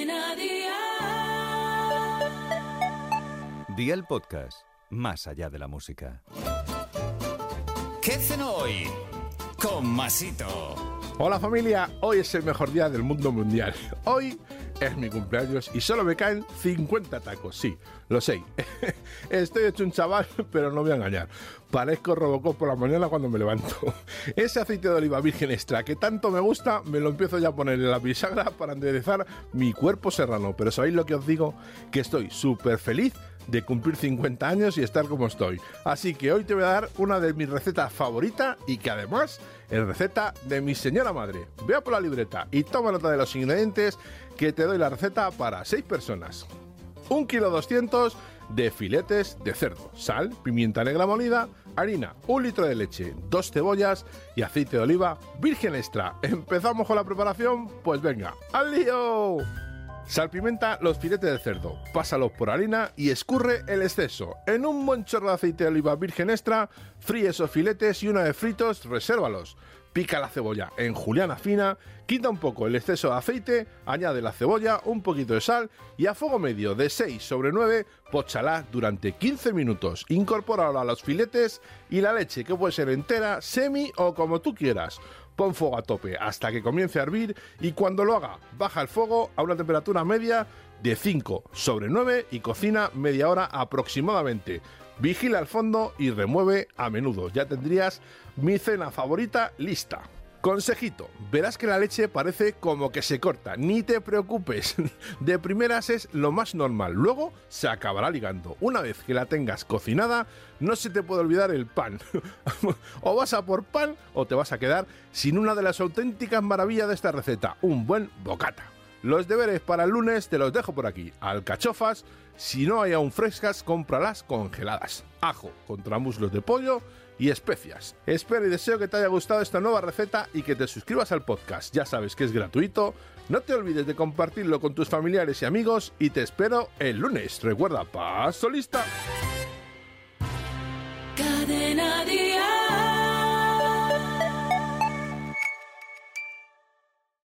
Cadena Dial. Día el podcast, más allá de la música. ¿Qué cenó hoy? Con Masito. Hola familia, hoy es el mejor día del mundo mundial. Hoy es mi cumpleaños y solo me caen 50 tacos, sí, lo sé. Estoy hecho un chaval, pero no voy a engañar. Parezco Robocop por la mañana cuando me levanto. Ese aceite de oliva virgen extra que tanto me gusta, me lo empiezo ya a poner en la bisagra para enderezar mi cuerpo serrano. Pero ¿sabéis lo que os digo? Que estoy súper feliz de cumplir 50 años y estar como estoy. Así que hoy te voy a dar una de mis recetas favoritas y que además es receta de mi señora madre. Vea por la libreta y toma nota de los ingredientes que te doy la receta para 6 personas. 1 kilo 200 de filetes de cerdo, sal, pimienta negra molida, harina, un litro de leche, dos cebollas y aceite de oliva virgen extra. ¿Empezamos con la preparación? Pues venga, ¡al lío! Salpimenta los filetes de cerdo, pásalos por harina y escurre el exceso. En un buen chorro de aceite de oliva virgen extra, fríe esos filetes y una vez fritos, resérvalos. Pica la cebolla en juliana fina, quita un poco el exceso de aceite, añade la cebolla, un poquito de sal y a fuego medio de 6 sobre 9, pochala durante 15 minutos. Incorpora ahora los filetes y la leche, que puede ser entera, semi o como tú quieras. Pon fuego a tope hasta que comience a hervir y cuando lo haga, baja el fuego a una temperatura media de 5 sobre 9 y cocina media hora aproximadamente. Vigila al fondo y remueve a menudo. Ya tendrías mi cena favorita lista. Consejito, verás que la leche parece como que se corta, ni te preocupes, de primeras es lo más normal, luego se acabará ligando. Una vez que la tengas cocinada, no se te puede olvidar el pan. o vas a por pan o te vas a quedar sin una de las auténticas maravillas de esta receta, un buen bocata. Los deberes para el lunes te los dejo por aquí. Alcachofas, si no hay aún frescas, cómpralas congeladas. Ajo contra muslos de pollo y especias. Espero y deseo que te haya gustado esta nueva receta y que te suscribas al podcast. Ya sabes que es gratuito. No te olvides de compartirlo con tus familiares y amigos y te espero el lunes. Recuerda, paso lista.